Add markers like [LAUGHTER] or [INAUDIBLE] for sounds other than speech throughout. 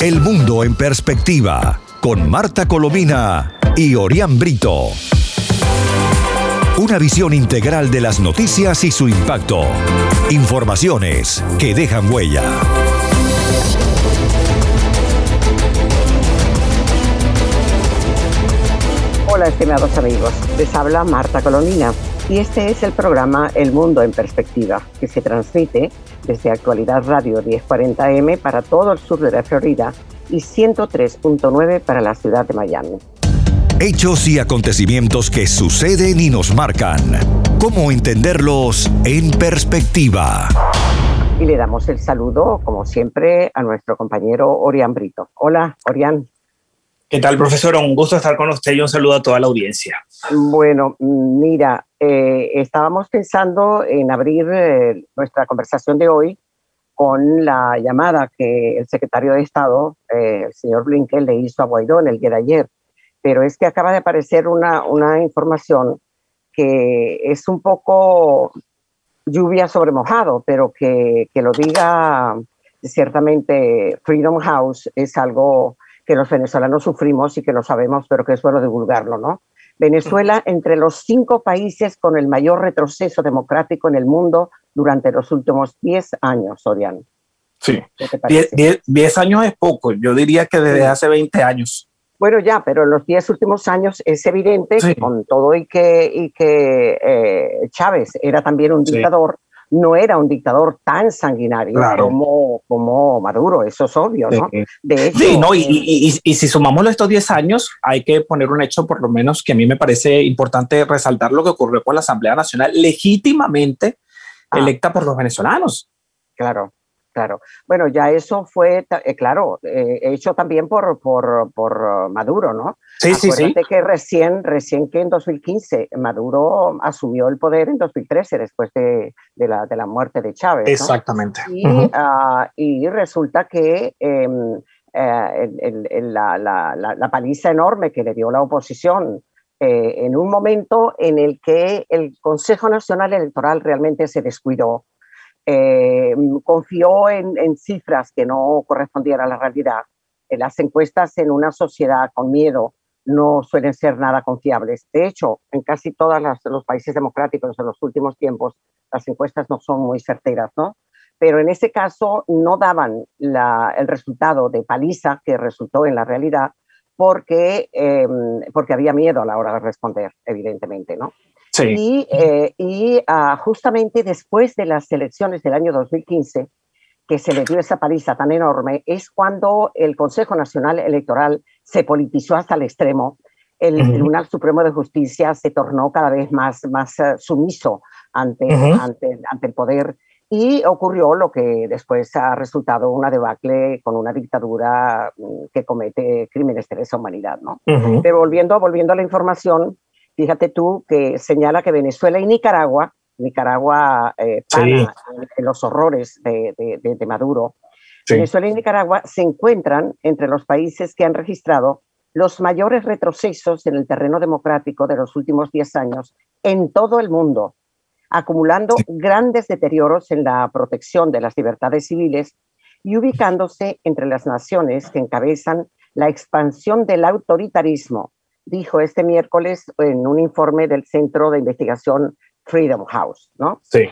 El mundo en perspectiva con Marta Colomina y Orián Brito. Una visión integral de las noticias y su impacto. Informaciones que dejan huella. Hola estimados amigos, les habla Marta Colomina y este es el programa El Mundo en Perspectiva que se transmite desde Actualidad Radio 1040M para todo el sur de la Florida y 103.9 para la ciudad de Miami. Hechos y acontecimientos que suceden y nos marcan. ¿Cómo entenderlos en perspectiva? Y le damos el saludo, como siempre, a nuestro compañero Orián Brito. Hola, Orián. ¿Qué tal, profesor? Un gusto estar con usted y un saludo a toda la audiencia. Bueno, mira, eh, estábamos pensando en abrir eh, nuestra conversación de hoy con la llamada que el secretario de Estado, eh, el señor Blinken, le hizo a Guaidó en el día de ayer. Pero es que acaba de aparecer una, una información que es un poco lluvia sobre mojado, pero que, que lo diga ciertamente Freedom House es algo que los venezolanos sufrimos y que lo sabemos, pero que es bueno divulgarlo, ¿no? Venezuela entre los cinco países con el mayor retroceso democrático en el mundo durante los últimos 10 años, Orián. Sí, 10 años es poco, yo diría que desde hace 20 años. Bueno, ya, pero en los 10 últimos años es evidente, con todo y que, y que eh, Chávez era también un dictador, no era un dictador tan sanguinario como, como Maduro, eso es obvio, ¿no? sí, no, y, y, y, si sumamos estos 10 años, hay que poner un hecho, por lo menos, que a mí me parece importante resaltar lo que ocurrió con la Asamblea Nacional legítimamente ah. electa por los venezolanos. Claro, Claro. Bueno, ya eso fue, eh, claro, eh, hecho también por, por, por Maduro, ¿no? Sí, sí, sí. que recién, recién que en 2015 Maduro asumió el poder en 2013, después de, de, la, de la, muerte de Chávez. Exactamente. Y, uh, y, resulta que eh, el, el, la, la, la, paliza enorme que le dio la oposición en un momento en el que el Consejo Nacional Electoral realmente se descuidó eh, confió en, cifras que no correspondían a la realidad. Eh, las encuestas en una sociedad con miedo no suelen ser nada confiables. De hecho, en casi todos los países democráticos en los últimos tiempos, las encuestas no son muy certeras, ¿no? Pero en ese caso no daban el resultado de paliza que resultó en la realidad porque, em, porque había miedo a la hora de responder, evidentemente, ¿no? Y, eh, y ah, justamente después de las elecciones del año 2015, que se le dio esa paliza tan enorme, es cuando el Consejo Nacional Electoral se politizó hasta el extremo. El Tribunal Supremo de Justicia se tornó cada vez más, más uh, sumiso ante, ante, ante, el poder y ocurrió lo que después ha resultado una debacle con una dictadura mm, que comete crímenes de lesa humanidad. ¿no? Pero volviendo, volviendo a la información, Fíjate tú que señala que Venezuela y Nicaragua, Nicaragua eh, en, los horrores de, de, Maduro, Venezuela y Nicaragua se encuentran entre los países que han registrado los mayores retrocesos en el terreno democrático de los últimos 10 años en todo el mundo, acumulando grandes deterioros en la protección de las libertades civiles y ubicándose entre las naciones que encabezan la expansión del autoritarismo, dijo este miércoles en un informe del Centro de Investigación Freedom House, ¿no? Sí.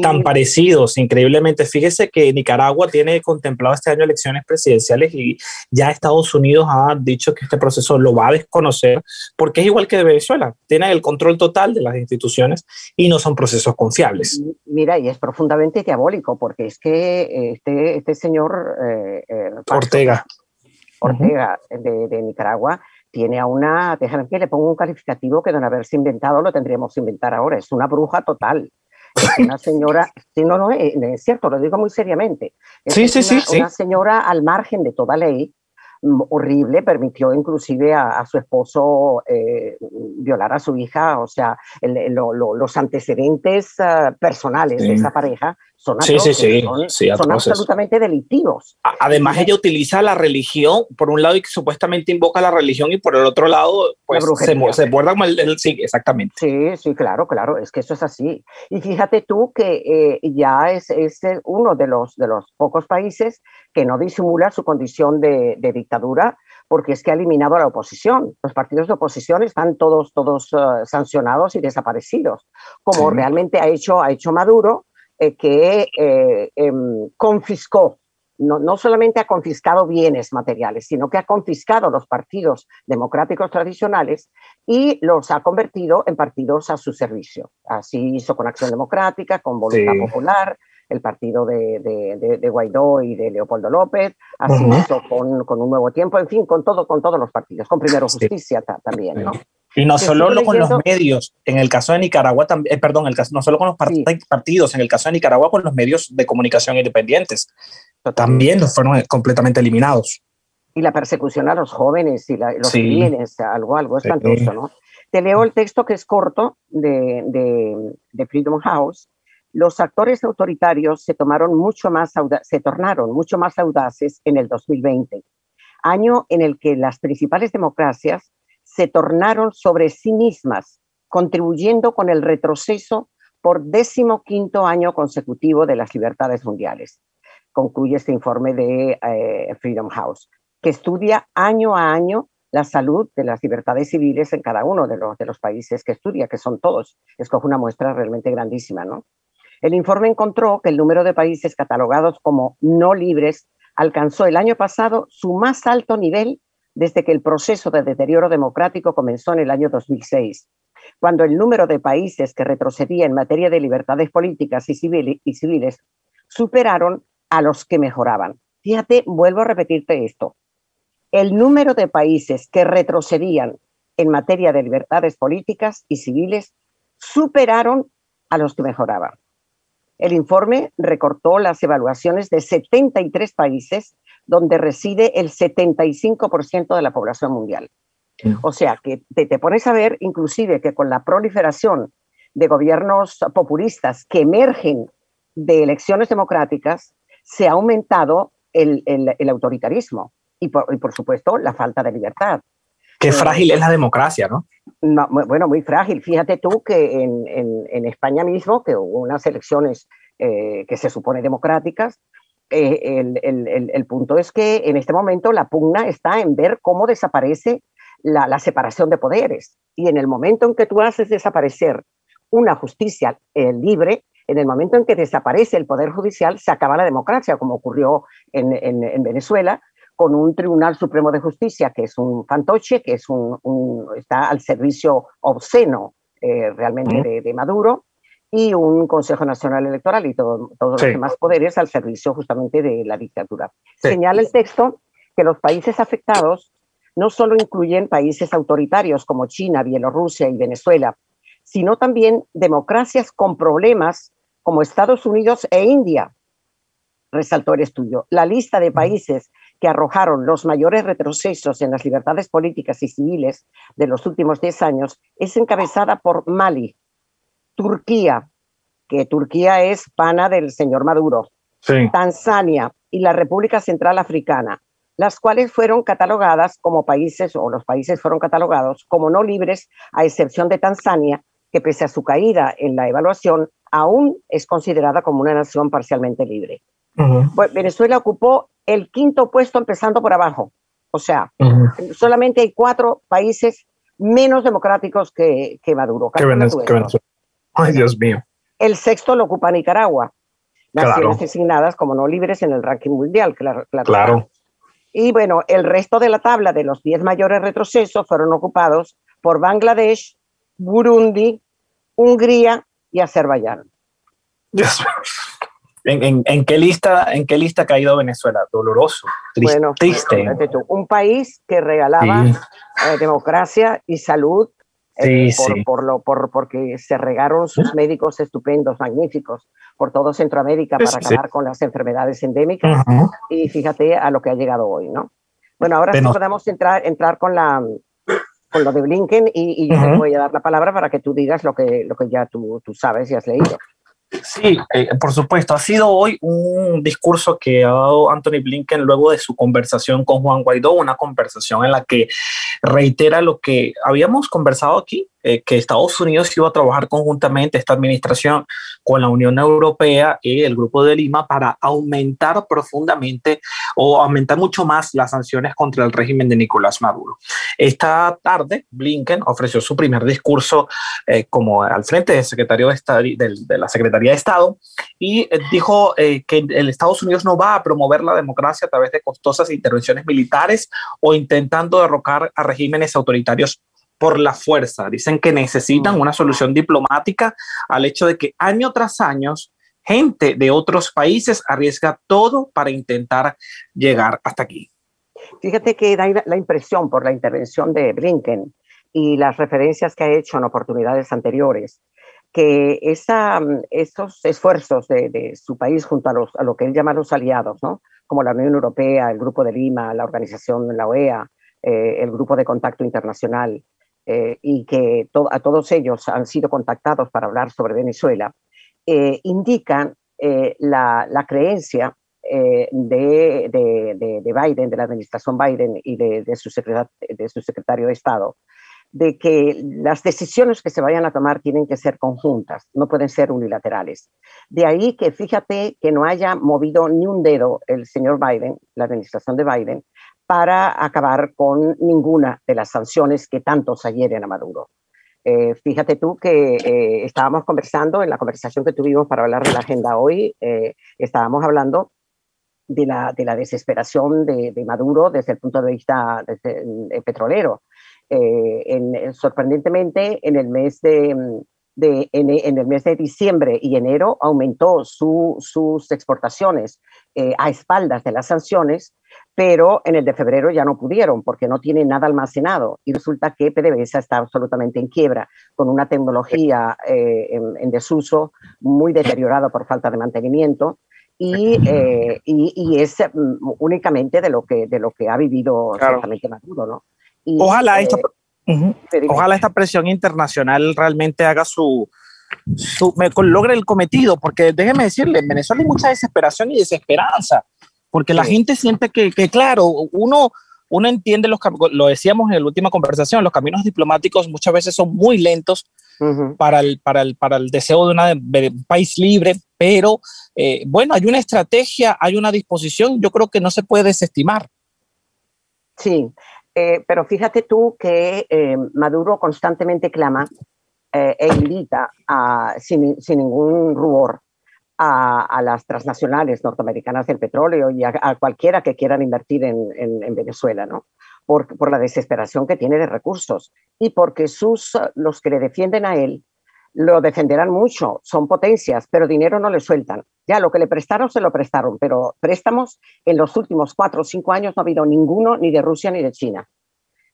Tan parecidos, increíblemente. Fíjese que Nicaragua tiene contemplado este año elecciones presidenciales y ya Estados Unidos ha dicho que este proceso lo va a desconocer porque es igual que de Venezuela. Tiene el control total de las instituciones y no son procesos confiables. Mira, y es profundamente diabólico porque es que este, este señor eh, eh, Ortega. Ortega de, de Nicaragua tiene a una, déjame que le pongo un calificativo que de no haberse inventado lo tendríamos que inventar ahora, es una bruja total. Es una [LAUGHS] señora, sí, no, no, es, cierto, lo digo muy seriamente. sí, sí, sí, Una señora al margen de toda ley, mm, horrible, permitió inclusive a, su esposo eh, violar a su hija, o sea, los antecedentes ah, personales de esa pareja son, sí, sí, sí, son, absolutamente delictivos. Además, ella utiliza la religión, por un lado, y que supuestamente invoca la religión, y por el otro lado, pues se, se guarda como el, Sí, exactamente. Sí, sí, claro, claro, es que eso es así. Y fíjate tú que eh, ya es, es, uno de los, de los pocos países que no disimula su condición de, de dictadura porque es que ha eliminado a la oposición. Los partidos de oposición están todos, todos uh, sancionados y desaparecidos, como sí. realmente ha hecho, ha hecho Maduro, eh, que eh, eh, confiscó, no, no, solamente ha confiscado bienes materiales, sino que ha confiscado los partidos democráticos tradicionales y los ha convertido en partidos a su servicio. Así hizo con Acción Democrática, con Voluntad sí. Popular, el partido de, de, de, Guaidó y de Leopoldo López, así uh -huh. hizo con, con, un nuevo tiempo, en fin, con todo, con todos los partidos, con Primero Justicia sí. también, ¿no? Y no solo lo con los medios, en el caso de Nicaragua también, eh, perdón, el caso, no solo con los part sí. partidos, en el caso de Nicaragua con los medios de comunicación independientes, también los fueron completamente eliminados. Y la persecución a los jóvenes y la, los sí. bienes, algo, algo espantoso. ¿no? Te leo el texto que es corto de, de, de Freedom House, los actores autoritarios se, tomaron mucho más se tornaron mucho más audaces en el 2020, año en el que las principales democracias se tornaron sobre sí mismas, contribuyendo con el retroceso por décimo quinto año consecutivo de las libertades mundiales. Concluye este informe de eh, Freedom House, que estudia año a año la salud de las libertades civiles en cada uno de los, de los países que estudia, que son todos. Escoge una muestra realmente grandísima, ¿no? El informe encontró que el número de países catalogados como no libres alcanzó el año pasado su más alto nivel desde que el proceso de deterioro democrático comenzó en el año 2006, cuando el número de países que retrocedía en materia de libertades políticas y, y civiles superaron a los que mejoraban. Fíjate, vuelvo a repetirte esto. El número de países que retrocedían en materia de libertades políticas y civiles superaron a los que mejoraban. El informe recortó las evaluaciones de 73 países donde reside el 75% de la población mundial. O sea, que te, te, pones a ver inclusive que con la proliferación de gobiernos populistas que emergen de elecciones democráticas, se ha aumentado el, el, el autoritarismo y por, y por, supuesto, la falta de libertad. Qué frágil es la democracia, ¿no? no bueno, muy frágil. Fíjate tú que en, en, en España mismo, que hubo unas elecciones eh, que se supone democráticas, eh, el, el, el, punto es que en este momento la pugna está en ver cómo desaparece la, la, separación de poderes. Y en el momento en que tú haces desaparecer una justicia eh, libre, en el momento en que desaparece el poder judicial, se acaba la democracia, como ocurrió en, en, en Venezuela, con un Tribunal Supremo de Justicia que es un fantoche, que es un, un está al servicio obsceno eh, realmente de, de, Maduro, y un Consejo Nacional Electoral y todo, todos sí. los demás poderes al servicio justamente de la dictadura. Sí. Señala el texto que los países afectados no solo incluyen países autoritarios como China, Bielorrusia y Venezuela, sino también democracias con problemas como Estados Unidos e India, resaltó el estudio. La lista de países que arrojaron los mayores retrocesos en las libertades políticas y civiles de los últimos 10 años es encabezada por Mali, Turquía, que Turquía es pana del señor Maduro, sí. Tanzania y la República Central Africana, las cuales fueron catalogadas como países, o los países fueron catalogados como no libres, a excepción de Tanzania, que pese a su caída en la evaluación, aún es considerada como una nación parcialmente libre. Uh -huh. Venezuela ocupó el quinto puesto empezando por abajo. O sea, uh -huh. solamente hay cuatro países menos democráticos que, que Maduro. Que Venezuela. Venezuela. Ay, Dios mío. El sexto lo ocupa Nicaragua. Naciones claro. designadas como no libres en el ranking mundial, claro. Claro. claro. Y bueno, el resto de la tabla de los 10 mayores retrocesos fueron ocupados por Bangladesh, Burundi, Hungría y Azerbaiyán. Dios ¿En, en, en, qué lista, ¿En qué lista ha caído Venezuela? Doloroso, triste. Bueno, triste. Un país que regalaba sí. eh, democracia y salud Sí, eh, por, sí. por, lo, por, porque se regaron sus médicos estupendos, magníficos, por todo Centroamérica para sí, acabar con las enfermedades endémicas. Uh -huh. Y fíjate a lo que ha llegado hoy, ¿no? Bueno, ahora Pero, sí podemos entrar, entrar con, la, con lo de Blinken y, y uh -huh. te voy a dar la palabra para que tú digas lo que, lo que ya tú, tú sabes y has leído. Sí, eh, por supuesto. Ha sido hoy un discurso que ha dado Anthony Blinken luego de su conversación con Juan Guaidó, una conversación en la que reitera lo que habíamos conversado aquí, eh, que Estados Unidos iba a trabajar conjuntamente, esta administración, con la Unión Europea y el Grupo de Lima para aumentar profundamente o aumentar mucho más las sanciones contra el régimen de Nicolás Maduro. Esta tarde, Blinken ofreció su primer discurso eh, como al frente del secretario de, la Secretaría de Estado y eh, dijo que el Estados Unidos no va a promover la democracia a través de costosas intervenciones militares o intentando derrocar a regímenes autoritarios por la fuerza. Dicen que necesitan mm. una solución diplomática al hecho de que año tras año gente de otros países arriesga todo para intentar llegar hasta aquí. Fíjate que da la impresión por la intervención de Blinken y las referencias que ha hecho en oportunidades anteriores, que esa, esos esfuerzos de, su país junto a, los, a lo que él llama los aliados, ¿no? como la Unión Europea, el Grupo de Lima, la organización, la OEA, eh, el Grupo de Contacto Internacional, eh, y que a todos ellos han sido contactados para hablar sobre Venezuela, eh, indican eh, la, creencia de, de, Biden, de la administración Biden y de, su de su secretario de Estado, de que las decisiones que se vayan a tomar tienen que ser conjuntas, no pueden ser unilaterales. De ahí que fíjate que no haya movido ni un dedo el señor Biden, la administración de Biden, para acabar con ninguna de las sanciones que tanto se a Maduro. Eh, fíjate tú que eh, estábamos conversando, en la conversación que tuvimos para hablar de la agenda hoy, eh, estábamos hablando de la, de la desesperación de, Maduro desde el punto de vista petrolero. En, sorprendentemente, en el mes de, de en, el mes de diciembre y enero aumentó sus exportaciones a espaldas de las sanciones pero en el de febrero ya no pudieron porque no tienen nada almacenado y resulta que PDVSA está absolutamente en quiebra, con una tecnología eh, en, desuso muy deteriorada por falta de mantenimiento y, eh, y, es mm, únicamente de lo que, de lo que ha vivido ciertamente Maduro. ¿no? ojalá, esta, eh, ojalá esta presión internacional realmente haga su, su, logre el cometido, porque déjeme decirle, en Venezuela hay mucha desesperación y desesperanza porque la gente siente que, claro, uno, uno entiende los lo decíamos en la última conversación, los caminos diplomáticos muchas veces son muy lentos para, el, para, el, para el deseo de, una, un país libre, pero eh, bueno, hay una estrategia, hay una disposición, yo creo que no se puede desestimar. Sí, eh, pero fíjate tú que eh, Maduro constantemente clama e invita a, sin, sin ningún rubor a, las transnacionales norteamericanas del petróleo y a, cualquiera que quieran invertir en, Venezuela, ¿no? Por, por, la desesperación que tiene de recursos y porque sus, los que le defienden a él lo defenderán mucho, son potencias, pero dinero no le sueltan. Ya lo que le prestaron se lo prestaron, pero préstamos en los últimos cuatro o cinco años no ha habido ninguno ni de Rusia ni de China.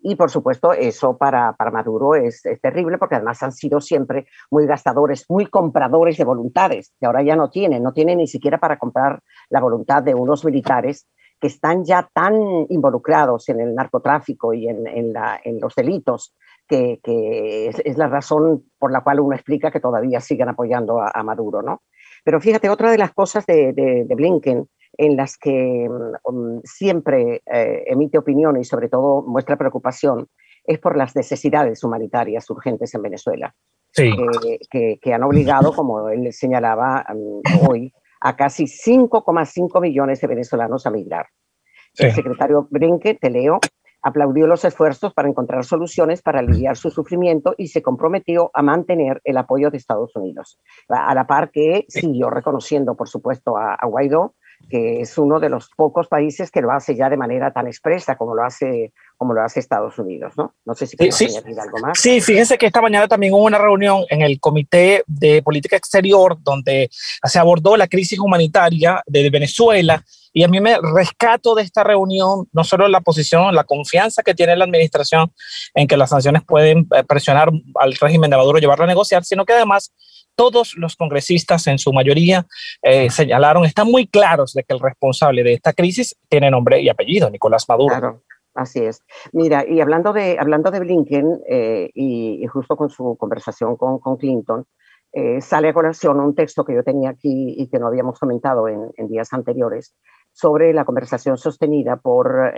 Y por supuesto, eso para, para Maduro es, terrible porque además han sido siempre muy gastadores, muy compradores de voluntades, que ahora ya no tienen, no tienen ni siquiera para comprar la voluntad de unos militares que están ya tan involucrados en el narcotráfico y en, en, los delitos, que, que es, la razón por la cual uno explica que todavía siguen apoyando a, Maduro. ¿no? Pero fíjate, otra de las cosas de, de, de Blinken en las que mm, siempre eh, emite opinión y sobre todo muestra preocupación es por las necesidades humanitarias urgentes en Venezuela, que, han obligado, como él señalaba mm, hoy, a casi 5,5 millones de venezolanos a migrar. El secretario Brinke, te leo, aplaudió los esfuerzos para encontrar soluciones para aliviar su sufrimiento y se comprometió a mantener el apoyo de Estados Unidos, a la par que siguió reconociendo, por supuesto, a Guaidó que es uno de los pocos países que lo hace ya de manera tan expresa como lo hace, como lo hace Estados Unidos, ¿no? No sé si quieres sí, añadir algo más. Sí, fíjense que esta mañana también hubo una reunión en el Comité de Política Exterior donde se abordó la crisis humanitaria de Venezuela y a mí me rescato de esta reunión no solo la posición, la confianza que tiene la administración en que las sanciones pueden eh, presionar al régimen de Maduro, llevarlo a negociar, sino que además todos los congresistas en su mayoría eh, señalaron, están muy claros de que el responsable de esta crisis tiene nombre y apellido, Nicolás Maduro. Claro. Así es. Mira, y hablando de, hablando de Blinken eh, y, justo con su conversación con, con Clinton, sale a colación un texto que yo tenía aquí y que no habíamos comentado en, días anteriores sobre la conversación sostenida por,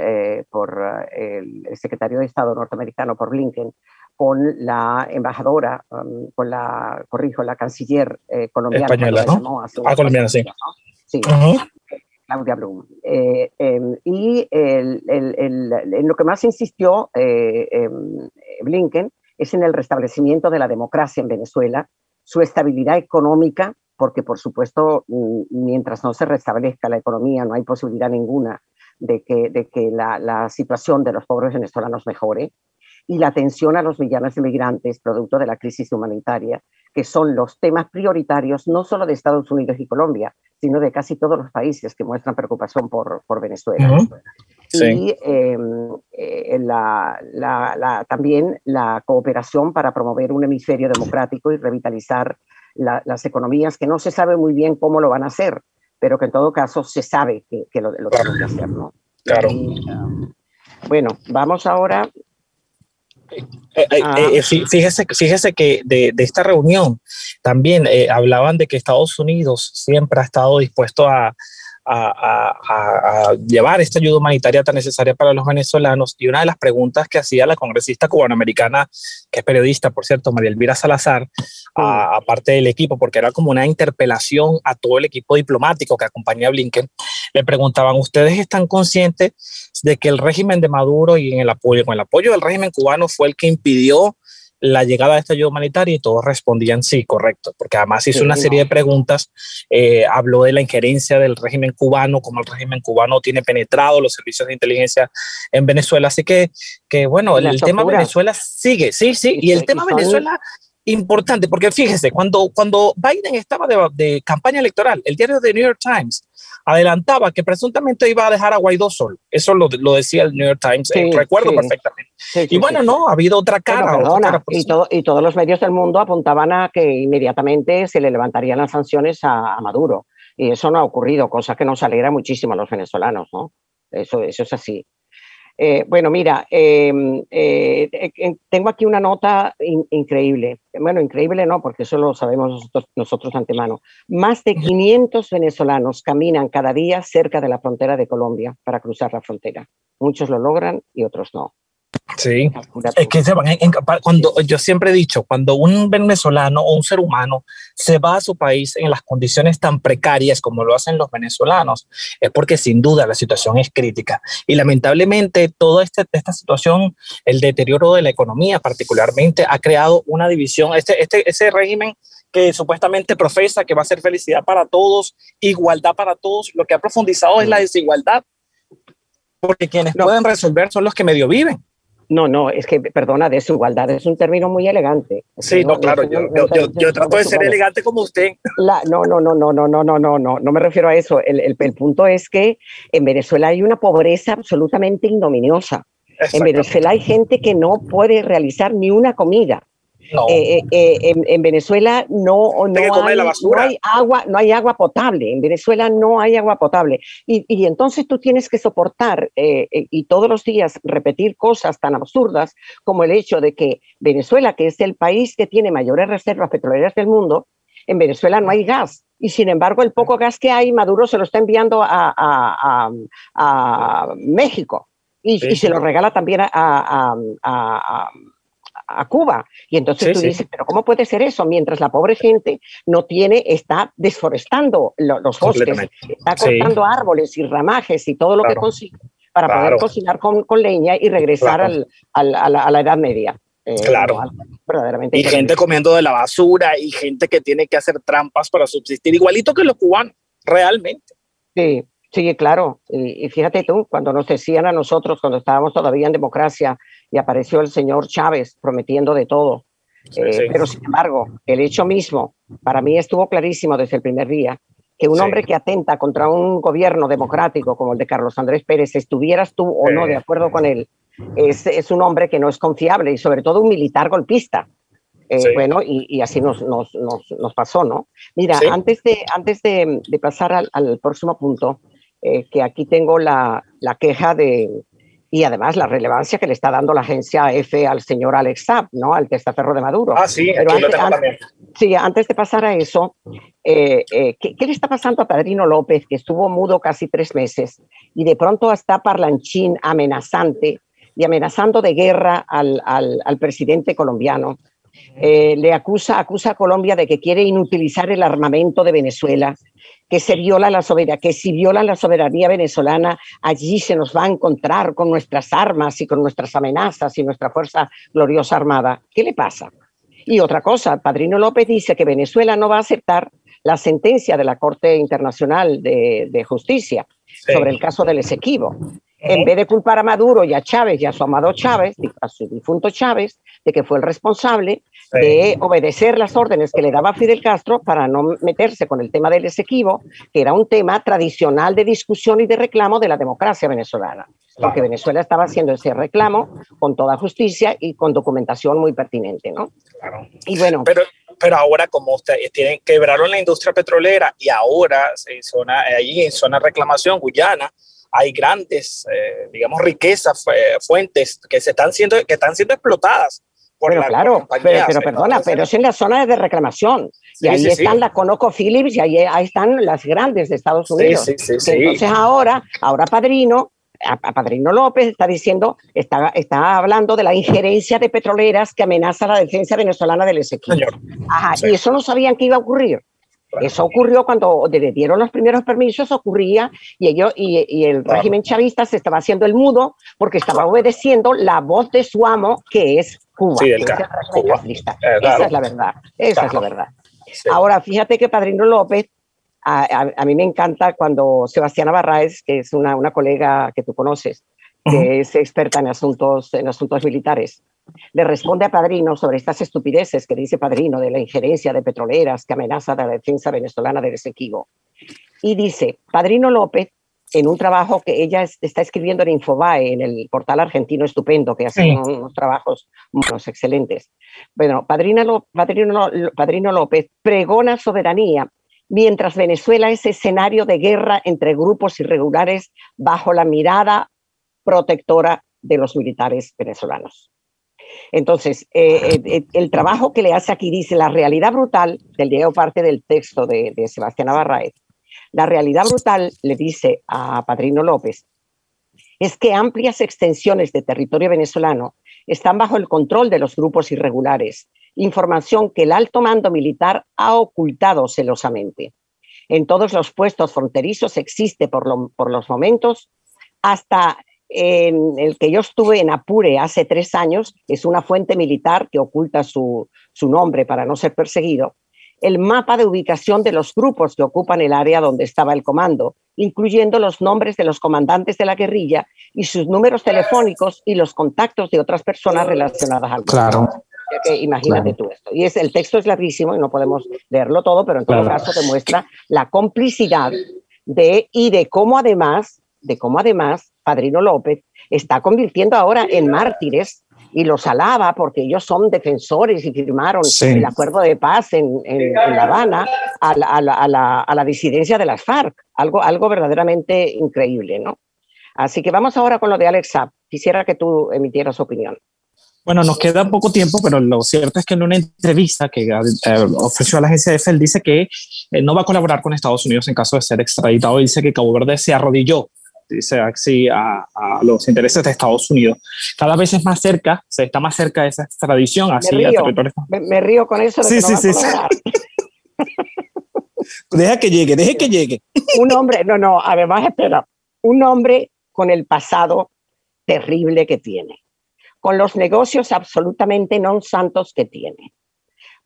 por el, secretario de Estado norteamericano, por Blinken, con la embajadora, um, con la, corrijo, la canciller colombiana. Española, ¿no? Ah, colombiana, sí. Sí. Claudia Blum. Eh, em, y en lo que más insistió eh, em, Blinken es en el restablecimiento de la democracia en Venezuela, su estabilidad económica, porque por supuesto, mm, mientras no se restablezca la economía, no hay posibilidad ninguna de que, de que la, la situación de los pobres venezolanos mejore, y la atención a los millones de migrantes producto de la crisis humanitaria, que son los temas prioritarios no solo de Estados Unidos y Colombia, sino de casi todos los países que muestran preocupación por, por Venezuela. Y em, eh, la, la, también la cooperación para promover un hemisferio democrático y revitalizar las economías que no se sabe muy bien cómo lo van a hacer, pero que en todo caso se sabe que, que lo, lo tienen que hacer. ¿no? Claro. Em, bueno, vamos ahora eh, eh, ah. eh, fíjese, fíjese que de, esta reunión también hablaban de que Estados Unidos siempre ha estado dispuesto a, a, llevar esta ayuda humanitaria tan necesaria para los venezolanos. Y una de las preguntas que hacía la congresista cubanoamericana, que es periodista, por cierto, María Elvira Salazar, aparte del equipo, porque era como una interpelación a todo el equipo diplomático que acompaña a Blinken, le preguntaban, ¿ustedes están conscientes de que el régimen de Maduro y en el apoyo, con el apoyo del régimen cubano fue el que impidió la llegada de esta ayuda humanitaria y todos respondían sí, correcto, porque además hizo una serie de preguntas, eh, habló de la injerencia del régimen cubano, cómo el régimen cubano tiene penetrado los servicios de inteligencia en Venezuela, así que, que bueno, el, tema Venezuela sigue, sí, sí, y, el tema Venezuela importante, porque fíjese, cuando, cuando Biden estaba de, de, campaña electoral, el diario The New York Times adelantaba que presuntamente iba a dejar a Guaidó solo. Eso lo, lo decía el New York Times, eh, recuerdo perfectamente. y bueno, no, ha habido otra cara. y, todo, y, todos los medios del mundo apuntaban a que inmediatamente se le levantarían las sanciones a, Maduro. Y eso no ha ocurrido, cosa que nos alegra muchísimo a los venezolanos, ¿no? Eso, eso es así. Eh, bueno, mira, em, eh, eh, tengo aquí una nota increíble. Bueno, increíble no, porque eso lo sabemos nosotros, nosotros antemano. Más de 500 venezolanos caminan cada día cerca de la frontera de Colombia para cruzar la frontera. Muchos lo logran y otros no. Sí, es que se van cuando yo siempre he dicho, cuando un venezolano o un ser humano se va a su país en las condiciones tan precarias como lo hacen los venezolanos, es porque sin duda la situación es crítica. Y lamentablemente toda este, esta situación, el deterioro de la economía particularmente, ha creado una división, este, este, ese régimen que supuestamente profesa que va a ser felicidad para todos, igualdad para todos, lo que ha profundizado es la desigualdad, porque quienes pueden resolver son los que medio viven. No, no, es que, perdona, desigualdad es un término muy elegante. Sí, no, claro, yo, yo, yo, trato de ser elegante como usted. La, no, no, no, no, no, no, no, no, no, no me refiero a eso. El, el, el punto es que en Venezuela hay una pobreza absolutamente ignominiosa. En Venezuela hay gente que no puede realizar ni una comida. Eh, eh, eh, en, Venezuela no, no, hay, agua, no hay agua potable. En Venezuela no hay agua potable. Y, y entonces tú tienes que soportar y todos los días repetir cosas tan absurdas como el hecho de que Venezuela, que es el país que tiene mayores reservas petroleras del mundo, en Venezuela no hay gas. Y sin embargo, el poco gas que hay, Maduro se lo está enviando a, a, a, México. Y, y, se lo regala también a, a Cuba. Y entonces tú dices, pero ¿cómo puede ser eso? Mientras la pobre gente no tiene, está desforestando los bosques, está cortando árboles y ramajes y todo lo que consigue para poder cocinar con, con, leña y regresar al, al, a, la, Edad Media. Eh, claro. verdaderamente y gente comiendo de la basura y gente que tiene que hacer trampas para subsistir, igualito que los cubanos, realmente. Sí, sí, claro. Y, y fíjate tú, cuando nos decían a nosotros, cuando estábamos todavía en democracia, y apareció el señor Chávez prometiendo de todo. Eh, pero sin embargo, el hecho mismo, para mí estuvo clarísimo desde el primer día, que un hombre que atenta contra un gobierno democrático como el de Carlos Andrés Pérez, estuvieras tú o no de acuerdo con él, es, es, un hombre que no es confiable y sobre todo un militar golpista. Eh, bueno, y, así nos, nos, nos, pasó, ¿no? Mira, antes, de, antes de, pasar al, próximo punto, eh, que aquí tengo la, la queja de, y además la relevancia que le está dando la agencia F al señor Alex Saab, ¿no? Al testaferro de Maduro. Ah, sí, aquí lo tengo también. Sí, antes de pasar a eso, eh, eh, ¿qué, le está pasando a Padrino López, que estuvo mudo casi tres meses y de pronto está parlanchín amenazante y amenazando de guerra al, al, presidente colombiano? Eh, le acusa, acusa a Colombia de que quiere inutilizar el armamento de Venezuela que se viola la soberanía, que si violan la soberanía venezolana, allí se nos va a encontrar con nuestras armas y con nuestras amenazas y nuestra fuerza gloriosa armada. ¿Qué le pasa? Y otra cosa, Padrino López dice que Venezuela no va a aceptar la sentencia de la Corte Internacional de, Justicia sobre el caso del Esequibo. En vez de culpar a Maduro y a Chávez y a su amado Chávez, a su difunto Chávez, de que fue el responsable, de obedecer las órdenes que le daba Fidel Castro para no meterse con el tema del Esequibo, que era un tema tradicional de discusión y de reclamo de la democracia venezolana. Porque Venezuela estaba haciendo ese reclamo con toda justicia y con documentación muy pertinente, ¿no? Claro. Y bueno. Pero, pero ahora, como ustedes tienen quebraron la industria petrolera y ahora en zona, ahí en zona reclamación, Guyana, hay grandes, eh, digamos, riquezas, fuentes que, se están siendo, que están siendo explotadas pero claro, pero, perdona, pero es en las zonas de reclamación. y ahí están las Conoco Phillips y ahí, ahí, están las grandes de Estados Unidos. Entonces ahora, ahora Padrino, a, Padrino López está diciendo, está, está hablando de la injerencia de petroleras que amenaza la defensa venezolana del Esequibo. Ajá, y eso no sabían que iba a ocurrir. Eso ocurrió cuando le dieron los primeros permisos, ocurría y, ellos, y, el régimen chavista se estaba haciendo el mudo porque estaba obedeciendo la voz de su amo, que es Cuba. Sí, el Cuba. Eh, esa es la verdad, esa es la verdad. Ahora, fíjate que Padrino López, a, mí me encanta cuando Sebastián Barraez, que es una, una colega que tú conoces, que es experta en asuntos, en asuntos militares, le responde a Padrino sobre estas estupideces que dice Padrino de la injerencia de petroleras que amenaza la defensa venezolana del Esequibo. Y dice, Padrino López, en un trabajo que ella está escribiendo en Infobae, en el portal argentino estupendo, que hace unos trabajos unos excelentes. Bueno, Padrino, Padrino, Padrino López pregona soberanía mientras Venezuela es escenario de guerra entre grupos irregulares bajo la mirada protectora de los militares venezolanos. Entonces, eh, eh, el trabajo que le hace aquí dice la realidad brutal, del leo parte del texto de, Sebastián Navarraez, la realidad brutal, le dice a Padrino López, es que amplias extensiones de territorio venezolano están bajo el control de los grupos irregulares, información que el alto mando militar ha ocultado celosamente. En todos los puestos fronterizos existe por los momentos hasta en el que yo estuve en Apure hace tres años, es una fuente militar que oculta su, nombre para no ser perseguido, el mapa de ubicación de los grupos que ocupan el área donde estaba el comando, incluyendo los nombres de los comandantes de la guerrilla y sus números telefónicos y los contactos de otras personas relacionadas al Claro. imagínate tú esto. Y es, el texto es larguísimo y no podemos leerlo todo, pero en todo caso demuestra la complicidad de y de cómo además, de cómo además Padrino López, está convirtiendo ahora en mártires y los alaba porque ellos son defensores y firmaron el acuerdo de paz en, La Habana a la, disidencia de las FARC, algo, algo verdaderamente increíble, ¿no? Así que vamos ahora con lo de Alex Saab. Quisiera que tú emitieras opinión. Bueno, nos queda poco tiempo, pero lo cierto es que en una entrevista que eh, ofreció a la agencia EFE, él dice que eh, no va a colaborar con Estados Unidos en caso de ser extraditado. Dice que Cabo Verde se arrodilló dice así, a, los intereses de Estados Unidos. Cada vez es más cerca, se está más cerca de esa tradición. Así me, río, me, río con eso. sí, sí, sí, [LAUGHS] sí. deja que llegue, deje que llegue. Un hombre, no, no, además espera, un hombre con el pasado terrible que tiene, con los negocios absolutamente non santos que tiene,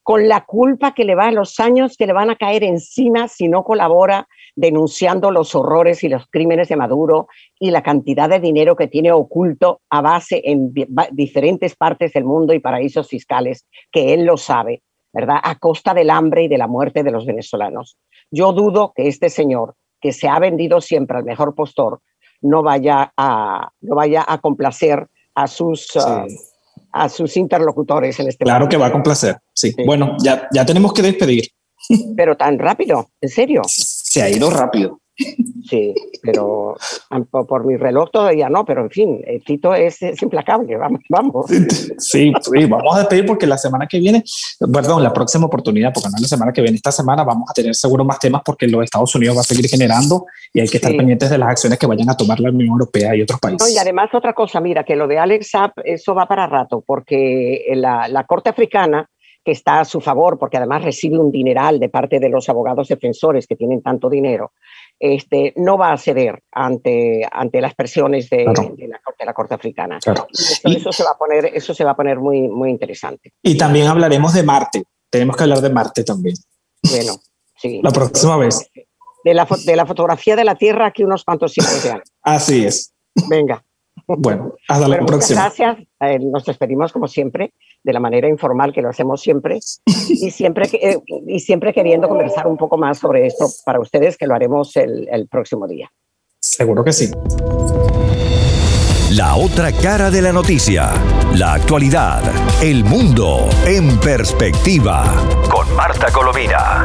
con la culpa que le va a los años que le van a caer encima si no colabora denunciando los horrores y los crímenes de Maduro y la cantidad de dinero que tiene oculto a base en diferentes partes del mundo y paraísos fiscales, que él lo sabe, ¿verdad? A costa del hambre y de la muerte de los venezolanos. Yo dudo que este señor, que se ha vendido siempre al mejor postor, no vaya a, no vaya a complacer a sus... Uh, a sus interlocutores en este Claro que va a complacer, sí. Bueno, ya, ya tenemos que despedir. Pero tan rápido, en serio se ha ido rápido. Sí, pero por mi reloj todavía no, pero en fin, el Tito es, implacable, vamos, vamos. Sí, sí, vamos a despedir porque la semana que viene, perdón, la próxima oportunidad, porque no la semana que viene, esta semana vamos a tener seguro más temas porque los Estados Unidos va a seguir generando y hay que estar pendientes de las acciones que vayan a tomar la Unión Europea y otros países. y además otra cosa, mira, que lo de Alex Saab, eso va para rato, porque la, la Corte Africana que está a su favor, porque además recibe un dineral de parte de los abogados defensores que tienen tanto dinero, este, no va a ceder ante, ante las presiones de, la, Corte Africana. Eso, se va a poner, eso se va a poner muy, muy interesante. Y también hablaremos de Marte. Tenemos que hablar de Marte también. Bueno, sí. La próxima vez. De la, de la fotografía de la Tierra aquí unos cuantos siglos de años. Así es. Venga. Bueno, hasta la próxima. gracias. Eh, nos despedimos como siempre, de la manera informal que lo hacemos siempre, [LAUGHS] y siempre, eh, y siempre queriendo conversar un poco más sobre esto para ustedes, que lo haremos el, el próximo día. Seguro que sí. La otra cara de la noticia, la actualidad, el mundo en perspectiva, con Marta Colovina.